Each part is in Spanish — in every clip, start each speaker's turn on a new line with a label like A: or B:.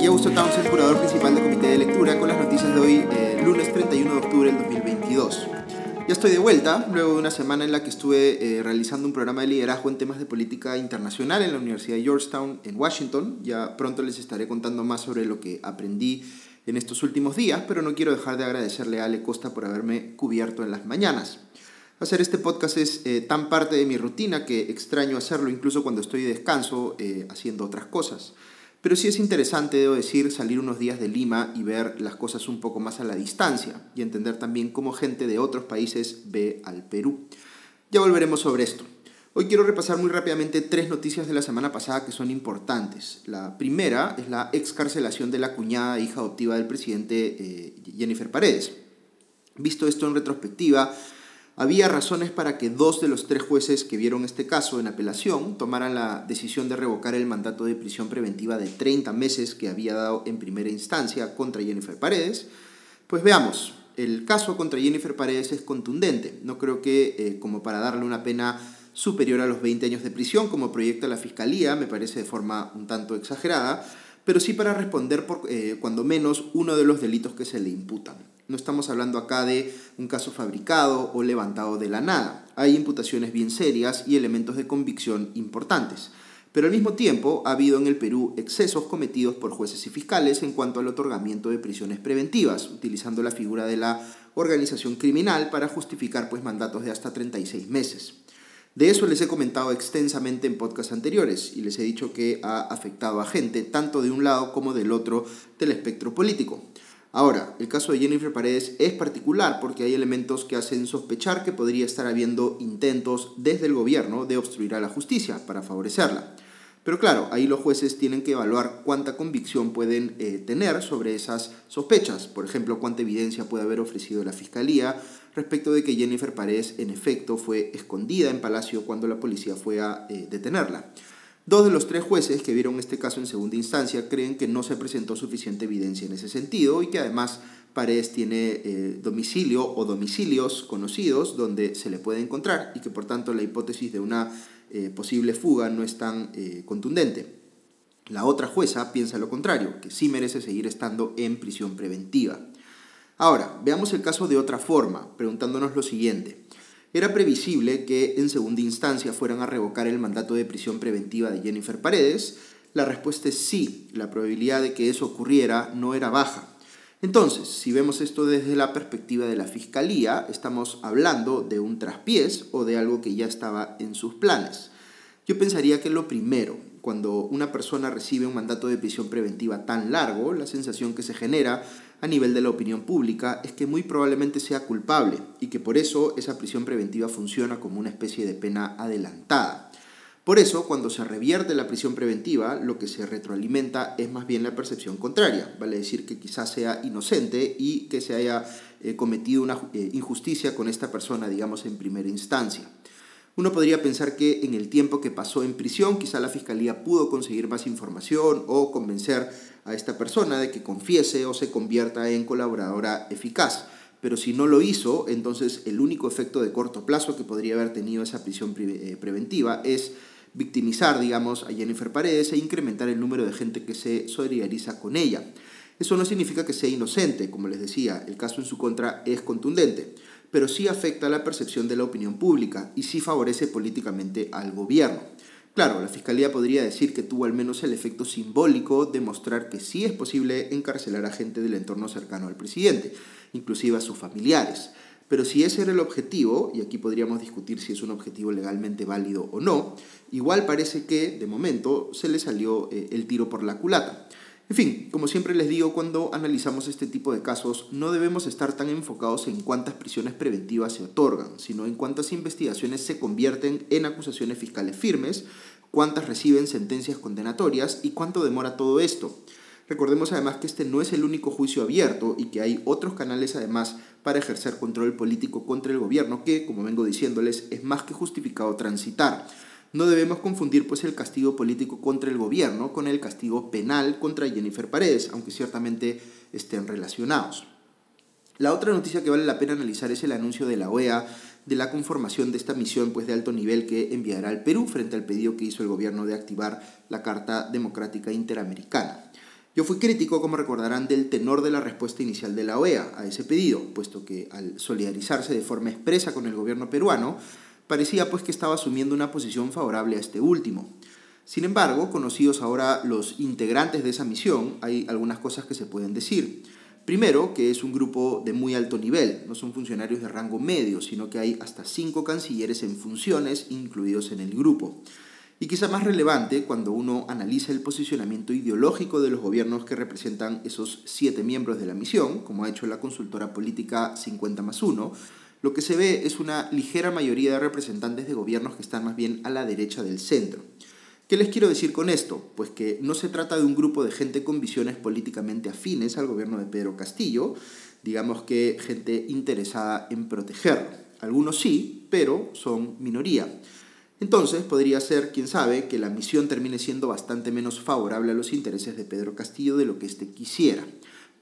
A: Aquí Augusto Townsend, curador principal del Comité de Lectura, con las noticias de hoy, eh, lunes 31 de octubre del 2022. Ya estoy de vuelta, luego de una semana en la que estuve eh, realizando un programa de liderazgo en temas de política internacional en la Universidad de Georgetown, en Washington. Ya pronto les estaré contando más sobre lo que aprendí en estos últimos días, pero no quiero dejar de agradecerle a Ale Costa por haberme cubierto en las mañanas. Hacer este podcast es eh, tan parte de mi rutina que extraño hacerlo incluso cuando estoy de descanso eh, haciendo otras cosas. Pero sí es interesante, debo decir, salir unos días de Lima y ver las cosas un poco más a la distancia y entender también cómo gente de otros países ve al Perú. Ya volveremos sobre esto. Hoy quiero repasar muy rápidamente tres noticias de la semana pasada que son importantes. La primera es la excarcelación de la cuñada hija adoptiva del presidente eh, Jennifer Paredes. Visto esto en retrospectiva, había razones para que dos de los tres jueces que vieron este caso en apelación tomaran la decisión de revocar el mandato de prisión preventiva de 30 meses que había dado en primera instancia contra Jennifer Paredes. Pues veamos, el caso contra Jennifer Paredes es contundente. No creo que eh, como para darle una pena superior a los 20 años de prisión, como proyecta la Fiscalía, me parece de forma un tanto exagerada, pero sí para responder por, eh, cuando menos, uno de los delitos que se le imputan. No estamos hablando acá de un caso fabricado o levantado de la nada. Hay imputaciones bien serias y elementos de convicción importantes. Pero al mismo tiempo ha habido en el Perú excesos cometidos por jueces y fiscales en cuanto al otorgamiento de prisiones preventivas, utilizando la figura de la organización criminal para justificar pues, mandatos de hasta 36 meses. De eso les he comentado extensamente en podcasts anteriores y les he dicho que ha afectado a gente tanto de un lado como del otro del espectro político. Ahora, el caso de Jennifer Paredes es particular porque hay elementos que hacen sospechar que podría estar habiendo intentos desde el gobierno de obstruir a la justicia para favorecerla. Pero claro, ahí los jueces tienen que evaluar cuánta convicción pueden eh, tener sobre esas sospechas. Por ejemplo, cuánta evidencia puede haber ofrecido la fiscalía respecto de que Jennifer Paredes en efecto fue escondida en Palacio cuando la policía fue a eh, detenerla. Dos de los tres jueces que vieron este caso en segunda instancia creen que no se presentó suficiente evidencia en ese sentido y que además Paredes tiene eh, domicilio o domicilios conocidos donde se le puede encontrar y que por tanto la hipótesis de una eh, posible fuga no es tan eh, contundente. La otra jueza piensa lo contrario, que sí merece seguir estando en prisión preventiva. Ahora, veamos el caso de otra forma, preguntándonos lo siguiente. Era previsible que en segunda instancia fueran a revocar el mandato de prisión preventiva de Jennifer Paredes. La respuesta es sí, la probabilidad de que eso ocurriera no era baja. Entonces, si vemos esto desde la perspectiva de la Fiscalía, estamos hablando de un traspiés o de algo que ya estaba en sus planes. Yo pensaría que lo primero, cuando una persona recibe un mandato de prisión preventiva tan largo, la sensación que se genera a nivel de la opinión pública es que muy probablemente sea culpable y que por eso esa prisión preventiva funciona como una especie de pena adelantada. Por eso, cuando se revierte la prisión preventiva, lo que se retroalimenta es más bien la percepción contraria, vale decir que quizás sea inocente y que se haya eh, cometido una eh, injusticia con esta persona, digamos, en primera instancia. Uno podría pensar que en el tiempo que pasó en prisión, quizá la fiscalía pudo conseguir más información o convencer a esta persona de que confiese o se convierta en colaboradora eficaz. Pero si no lo hizo, entonces el único efecto de corto plazo que podría haber tenido esa prisión eh, preventiva es victimizar, digamos, a Jennifer Paredes e incrementar el número de gente que se solidariza con ella. Eso no significa que sea inocente, como les decía, el caso en su contra es contundente, pero sí afecta la percepción de la opinión pública y sí favorece políticamente al gobierno. Claro, la Fiscalía podría decir que tuvo al menos el efecto simbólico de mostrar que sí es posible encarcelar a gente del entorno cercano al presidente, inclusive a sus familiares. Pero si ese era el objetivo, y aquí podríamos discutir si es un objetivo legalmente válido o no, igual parece que, de momento, se le salió eh, el tiro por la culata. En fin, como siempre les digo, cuando analizamos este tipo de casos, no debemos estar tan enfocados en cuántas prisiones preventivas se otorgan, sino en cuántas investigaciones se convierten en acusaciones fiscales firmes, cuántas reciben sentencias condenatorias y cuánto demora todo esto. Recordemos además que este no es el único juicio abierto y que hay otros canales además para ejercer control político contra el gobierno que, como vengo diciéndoles, es más que justificado transitar. No debemos confundir pues el castigo político contra el gobierno con el castigo penal contra Jennifer Paredes, aunque ciertamente estén relacionados. La otra noticia que vale la pena analizar es el anuncio de la OEA de la conformación de esta misión pues, de alto nivel que enviará al Perú frente al pedido que hizo el gobierno de activar la Carta Democrática Interamericana. Yo fui crítico, como recordarán, del tenor de la respuesta inicial de la OEA a ese pedido, puesto que al solidarizarse de forma expresa con el gobierno peruano, parecía pues que estaba asumiendo una posición favorable a este último. Sin embargo, conocidos ahora los integrantes de esa misión, hay algunas cosas que se pueden decir. Primero, que es un grupo de muy alto nivel, no son funcionarios de rango medio, sino que hay hasta cinco cancilleres en funciones incluidos en el grupo. Y quizá más relevante, cuando uno analiza el posicionamiento ideológico de los gobiernos que representan esos siete miembros de la misión, como ha hecho la consultora política 50 más 1, lo que se ve es una ligera mayoría de representantes de gobiernos que están más bien a la derecha del centro. ¿Qué les quiero decir con esto? Pues que no se trata de un grupo de gente con visiones políticamente afines al gobierno de Pedro Castillo, digamos que gente interesada en protegerlo. Algunos sí, pero son minoría. Entonces podría ser, quién sabe, que la misión termine siendo bastante menos favorable a los intereses de Pedro Castillo de lo que éste quisiera.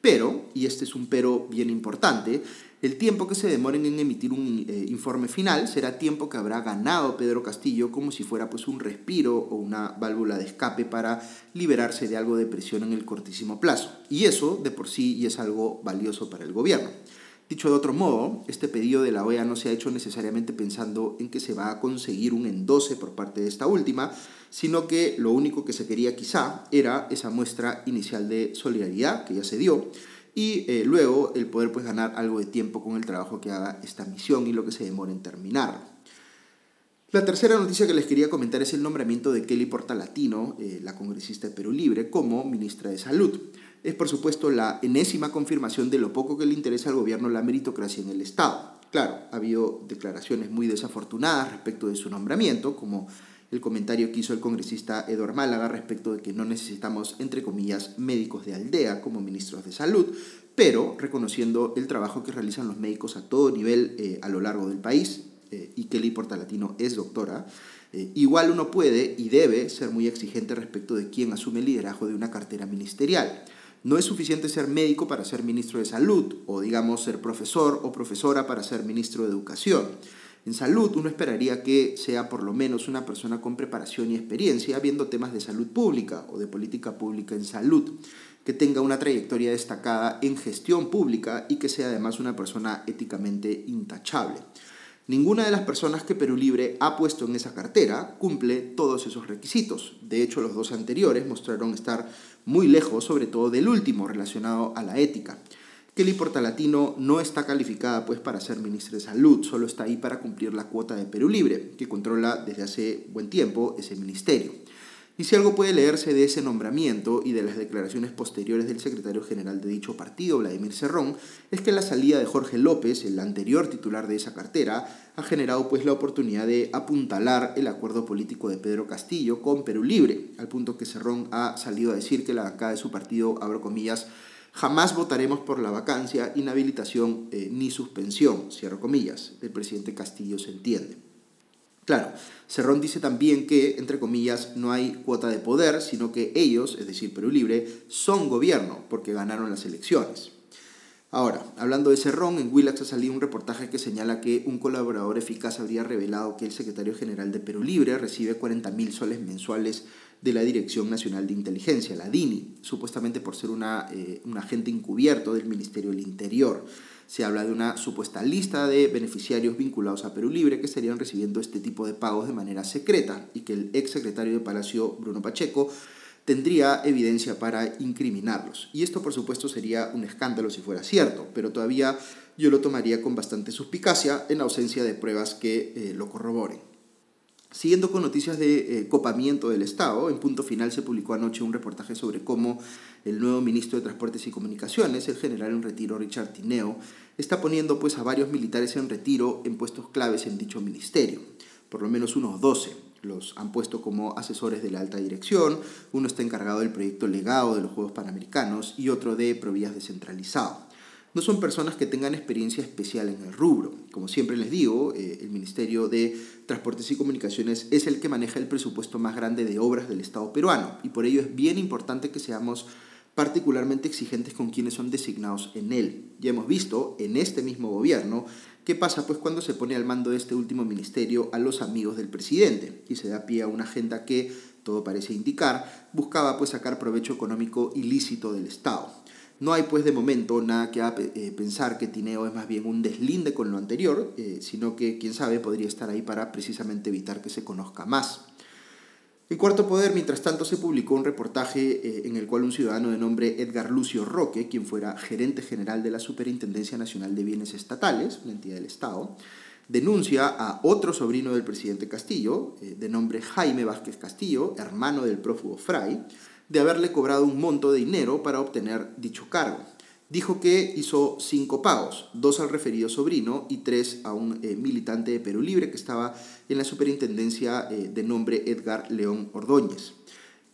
A: Pero, y este es un pero bien importante, el tiempo que se demoren en emitir un eh, informe final será tiempo que habrá ganado Pedro Castillo como si fuera pues un respiro o una válvula de escape para liberarse de algo de presión en el cortísimo plazo. Y eso de por sí es algo valioso para el gobierno. Dicho de otro modo, este pedido de la OEA no se ha hecho necesariamente pensando en que se va a conseguir un endose por parte de esta última, sino que lo único que se quería quizá era esa muestra inicial de solidaridad que ya se dio y eh, luego el poder pues ganar algo de tiempo con el trabajo que haga esta misión y lo que se demora en terminar. La tercera noticia que les quería comentar es el nombramiento de Kelly Portalatino, eh, la congresista de Perú Libre, como ministra de Salud es por supuesto la enésima confirmación de lo poco que le interesa al gobierno la meritocracia en el Estado. Claro, ha habido declaraciones muy desafortunadas respecto de su nombramiento, como el comentario que hizo el congresista Eduard Málaga respecto de que no necesitamos, entre comillas, médicos de aldea como ministros de salud, pero reconociendo el trabajo que realizan los médicos a todo nivel eh, a lo largo del país, eh, y Kelly Portalatino es doctora, eh, igual uno puede y debe ser muy exigente respecto de quién asume el liderazgo de una cartera ministerial. No es suficiente ser médico para ser ministro de salud o digamos ser profesor o profesora para ser ministro de educación. En salud uno esperaría que sea por lo menos una persona con preparación y experiencia viendo temas de salud pública o de política pública en salud, que tenga una trayectoria destacada en gestión pública y que sea además una persona éticamente intachable. Ninguna de las personas que Perú Libre ha puesto en esa cartera cumple todos esos requisitos. De hecho, los dos anteriores mostraron estar muy lejos, sobre todo del último, relacionado a la ética. Kelly Portalatino no está calificada pues para ser ministra de Salud, solo está ahí para cumplir la cuota de Perú Libre, que controla desde hace buen tiempo ese ministerio. Y si algo puede leerse de ese nombramiento y de las declaraciones posteriores del secretario general de dicho partido, Vladimir Cerrón, es que la salida de Jorge López, el anterior titular de esa cartera, ha generado pues la oportunidad de apuntalar el acuerdo político de Pedro Castillo con Perú Libre, al punto que Cerrón ha salido a decir que la bancada de su partido, abro comillas, jamás votaremos por la vacancia, inhabilitación eh, ni suspensión, cierro comillas, del presidente Castillo se entiende. Claro, Cerrón dice también que, entre comillas, no hay cuota de poder, sino que ellos, es decir, Perú Libre, son gobierno porque ganaron las elecciones. Ahora, hablando de Cerrón, en Willax ha salido un reportaje que señala que un colaborador eficaz habría revelado que el secretario general de Perú Libre recibe 40 mil soles mensuales de la Dirección Nacional de Inteligencia, la DINI, supuestamente por ser una, eh, un agente encubierto del Ministerio del Interior. Se habla de una supuesta lista de beneficiarios vinculados a Perú Libre que estarían recibiendo este tipo de pagos de manera secreta y que el ex secretario de Palacio, Bruno Pacheco, tendría evidencia para incriminarlos. Y esto por supuesto sería un escándalo si fuera cierto, pero todavía yo lo tomaría con bastante suspicacia en ausencia de pruebas que eh, lo corroboren. Siguiendo con noticias de eh, copamiento del Estado, en punto final se publicó anoche un reportaje sobre cómo el nuevo ministro de Transportes y Comunicaciones, el general en retiro Richard Tineo, está poniendo pues a varios militares en retiro en puestos claves en dicho ministerio, por lo menos unos 12. Los han puesto como asesores de la alta dirección, uno está encargado del proyecto legado de los Juegos Panamericanos y otro de Provías descentralizado no son personas que tengan experiencia especial en el rubro. Como siempre les digo, eh, el Ministerio de Transportes y Comunicaciones es el que maneja el presupuesto más grande de obras del Estado peruano y por ello es bien importante que seamos particularmente exigentes con quienes son designados en él. Ya hemos visto en este mismo gobierno qué pasa pues cuando se pone al mando de este último ministerio a los amigos del presidente y se da pie a una agenda que todo parece indicar, buscaba pues sacar provecho económico ilícito del Estado. No hay pues de momento nada que eh, pensar que Tineo es más bien un deslinde con lo anterior, eh, sino que quién sabe podría estar ahí para precisamente evitar que se conozca más. En Cuarto Poder, mientras tanto, se publicó un reportaje eh, en el cual un ciudadano de nombre Edgar Lucio Roque, quien fuera gerente general de la Superintendencia Nacional de Bienes Estatales, una entidad del Estado, denuncia a otro sobrino del presidente Castillo, de nombre Jaime Vázquez Castillo, hermano del prófugo Fray, de haberle cobrado un monto de dinero para obtener dicho cargo dijo que hizo cinco pagos, dos al referido sobrino y tres a un eh, militante de Perú Libre que estaba en la superintendencia eh, de nombre Edgar León Ordóñez.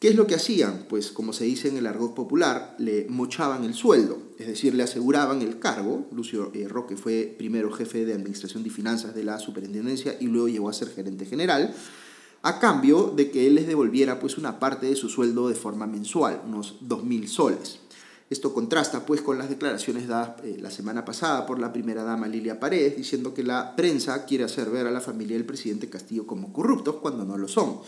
A: ¿Qué es lo que hacían? Pues como se dice en el argot popular, le mochaban el sueldo, es decir, le aseguraban el cargo. Lucio eh, Roque fue primero jefe de Administración y Finanzas de la superintendencia y luego llegó a ser gerente general a cambio de que él les devolviera pues una parte de su sueldo de forma mensual, unos 2.000 soles. Esto contrasta pues con las declaraciones dadas eh, la semana pasada por la primera dama Lilia Paredes diciendo que la prensa quiere hacer ver a la familia del presidente Castillo como corruptos cuando no lo son.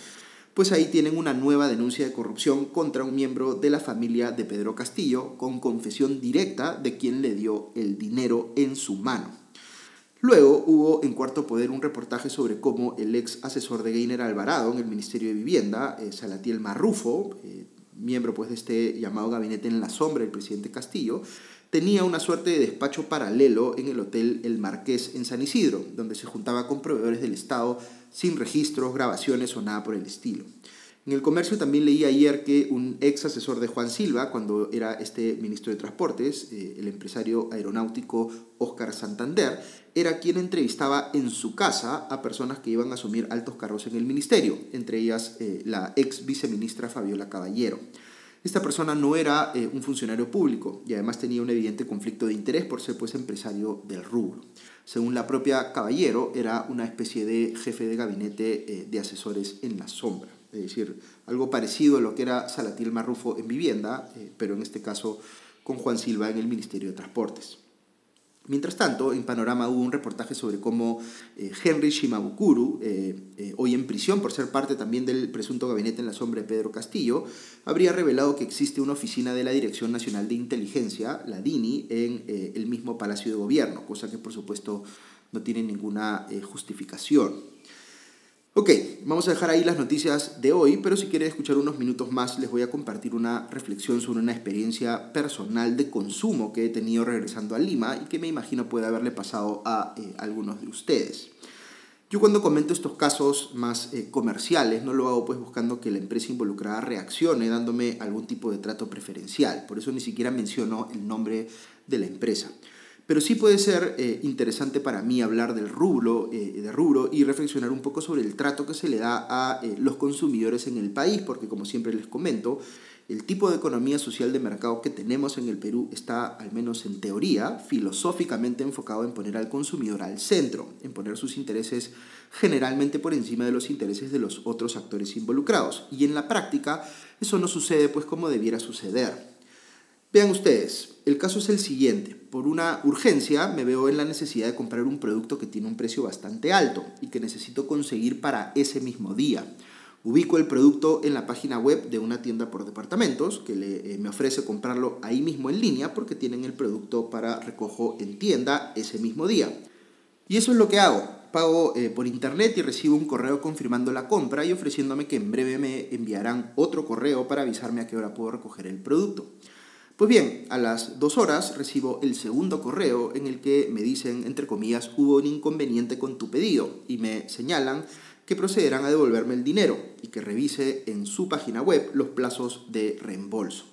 A: Pues ahí tienen una nueva denuncia de corrupción contra un miembro de la familia de Pedro Castillo con confesión directa de quien le dio el dinero en su mano. Luego hubo en Cuarto Poder un reportaje sobre cómo el ex asesor de Gainer Alvarado en el Ministerio de Vivienda, eh, Salatiel Marrufo, eh, miembro pues, de este llamado gabinete en la sombra del presidente Castillo, tenía una suerte de despacho paralelo en el Hotel El Marqués en San Isidro, donde se juntaba con proveedores del Estado sin registros, grabaciones o nada por el estilo. En el comercio también leí ayer que un ex asesor de Juan Silva, cuando era este ministro de Transportes, eh, el empresario aeronáutico Oscar Santander, era quien entrevistaba en su casa a personas que iban a asumir altos cargos en el ministerio, entre ellas eh, la ex viceministra Fabiola Caballero. Esta persona no era eh, un funcionario público y además tenía un evidente conflicto de interés por ser pues empresario del rubro. Según la propia Caballero, era una especie de jefe de gabinete de asesores en la sombra es decir, algo parecido a lo que era Salatiel Marrufo en vivienda, eh, pero en este caso con Juan Silva en el Ministerio de Transportes. Mientras tanto, en Panorama hubo un reportaje sobre cómo eh, Henry Shimabukuru, eh, hoy en prisión por ser parte también del presunto gabinete en la sombra de Pedro Castillo, habría revelado que existe una oficina de la Dirección Nacional de Inteligencia, la DINI, en el mismo Palacio de Gobierno, cosa que por supuesto no tiene ninguna justificación. Ok, vamos a dejar ahí las noticias de hoy, pero si quieren escuchar unos minutos más, les voy a compartir una reflexión sobre una experiencia personal de consumo que he tenido regresando a Lima y que me imagino puede haberle pasado a eh, algunos de ustedes. Yo cuando comento estos casos más eh, comerciales, no lo hago pues buscando que la empresa involucrada reaccione dándome algún tipo de trato preferencial, por eso ni siquiera menciono el nombre de la empresa. Pero sí puede ser eh, interesante para mí hablar del rubro, eh, rubro y reflexionar un poco sobre el trato que se le da a eh, los consumidores en el país, porque como siempre les comento, el tipo de economía social de mercado que tenemos en el Perú está, al menos en teoría, filosóficamente enfocado en poner al consumidor al centro, en poner sus intereses generalmente por encima de los intereses de los otros actores involucrados. Y en la práctica eso no sucede pues como debiera suceder. Vean ustedes, el caso es el siguiente. Por una urgencia me veo en la necesidad de comprar un producto que tiene un precio bastante alto y que necesito conseguir para ese mismo día. Ubico el producto en la página web de una tienda por departamentos que eh, me ofrece comprarlo ahí mismo en línea porque tienen el producto para recojo en tienda ese mismo día. Y eso es lo que hago. Pago eh, por internet y recibo un correo confirmando la compra y ofreciéndome que en breve me enviarán otro correo para avisarme a qué hora puedo recoger el producto. Pues bien, a las dos horas recibo el segundo correo en el que me dicen, entre comillas, hubo un inconveniente con tu pedido y me señalan que procederán a devolverme el dinero y que revise en su página web los plazos de reembolso.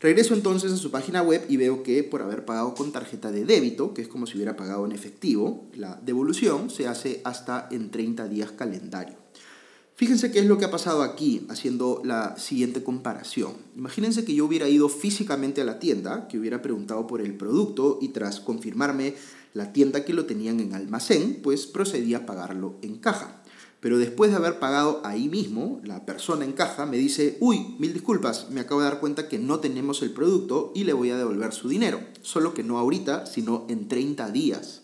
A: Regreso entonces a su página web y veo que por haber pagado con tarjeta de débito, que es como si hubiera pagado en efectivo, la devolución se hace hasta en 30 días calendario. Fíjense qué es lo que ha pasado aquí haciendo la siguiente comparación. Imagínense que yo hubiera ido físicamente a la tienda, que hubiera preguntado por el producto y tras confirmarme la tienda que lo tenían en almacén, pues procedí a pagarlo en caja. Pero después de haber pagado ahí mismo, la persona en caja me dice, uy, mil disculpas, me acabo de dar cuenta que no tenemos el producto y le voy a devolver su dinero. Solo que no ahorita, sino en 30 días.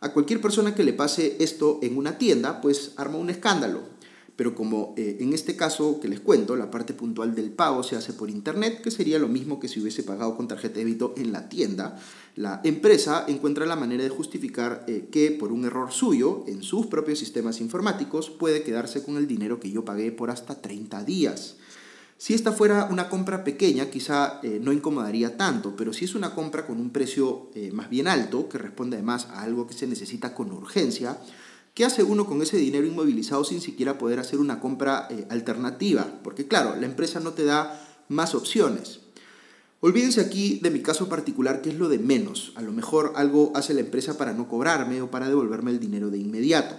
A: A cualquier persona que le pase esto en una tienda, pues arma un escándalo Pero como eh, en este caso que les cuento, la parte puntual del pago se hace por internet, que sería lo mismo que si hubiese pagado con tarjeta de débito en la tienda, la empresa encuentra la manera de justificar eh, que por un error suyo en sus propios sistemas informáticos puede quedarse con el dinero que yo pagué por hasta 30 días. Si esta fuera una compra pequeña, quizá eh, no incomodaría tanto, pero si es una compra con un precio más bien alto, que responde además a algo que se necesita con urgencia, ¿Qué hace uno con ese dinero inmovilizado sin siquiera poder hacer una compra eh, alternativa? Porque claro, la empresa no te da más opciones. Olvídense aquí de mi caso particular, que es lo de menos. A lo mejor algo hace la empresa para no cobrarme o para devolverme el dinero de inmediato.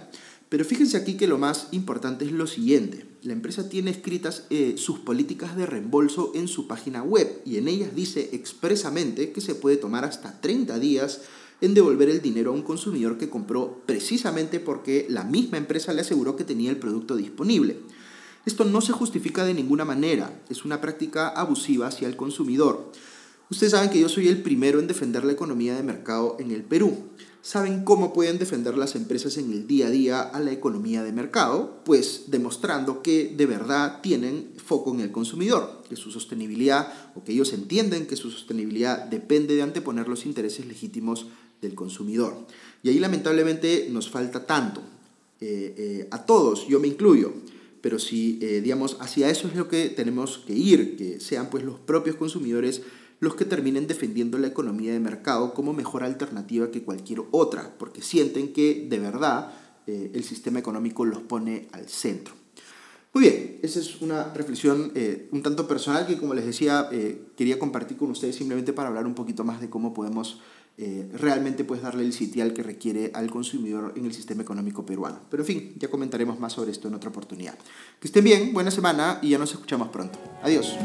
A: Pero fíjense aquí que lo más importante es lo siguiente. La empresa tiene escritas eh, sus políticas de reembolso en su página web y en ellas dice expresamente que se puede tomar hasta 30 días en devolver el dinero a un consumidor que compró precisamente porque la misma empresa le aseguró que tenía el producto disponible. Esto no se justifica de ninguna manera, es una práctica abusiva hacia el consumidor. Ustedes saben que yo soy el primero en defender la economía de mercado en el Perú. ¿Saben cómo pueden defender las empresas en el día a día a la economía de mercado? Pues demostrando que de verdad tienen foco en el consumidor, que su sostenibilidad o que ellos entienden que su sostenibilidad depende de anteponer los intereses legítimos del consumidor. Y ahí lamentablemente nos falta tanto, eh, eh, a todos, yo me incluyo, pero si, eh, digamos, hacia eso es lo que tenemos que ir, que sean pues los propios consumidores los que terminen defendiendo la economía de mercado como mejor alternativa que cualquier otra, porque sienten que de verdad el sistema económico los pone al centro. Muy bien, esa es una reflexión un tanto personal que, como les decía, quería compartir con ustedes simplemente para hablar un poquito más de cómo podemos eh, realmente puedes darle el sitial que requiere al consumidor en el sistema económico peruano. Pero en fin, ya comentaremos más sobre esto en otra oportunidad. Que estén bien, buena semana y ya nos escuchamos pronto. Adiós.